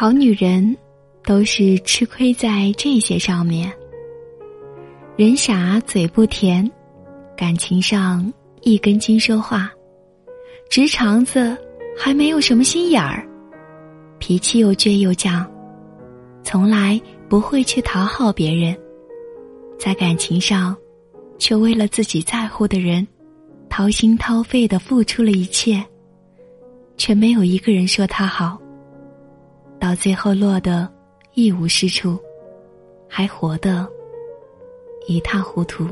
好女人都是吃亏在这些上面。人傻嘴不甜，感情上一根筋说话，直肠子还没有什么心眼儿，脾气又倔又犟，从来不会去讨好别人，在感情上，却为了自己在乎的人，掏心掏肺的付出了一切，却没有一个人说他好，到最后落得一无是处，还活得。一塌糊涂。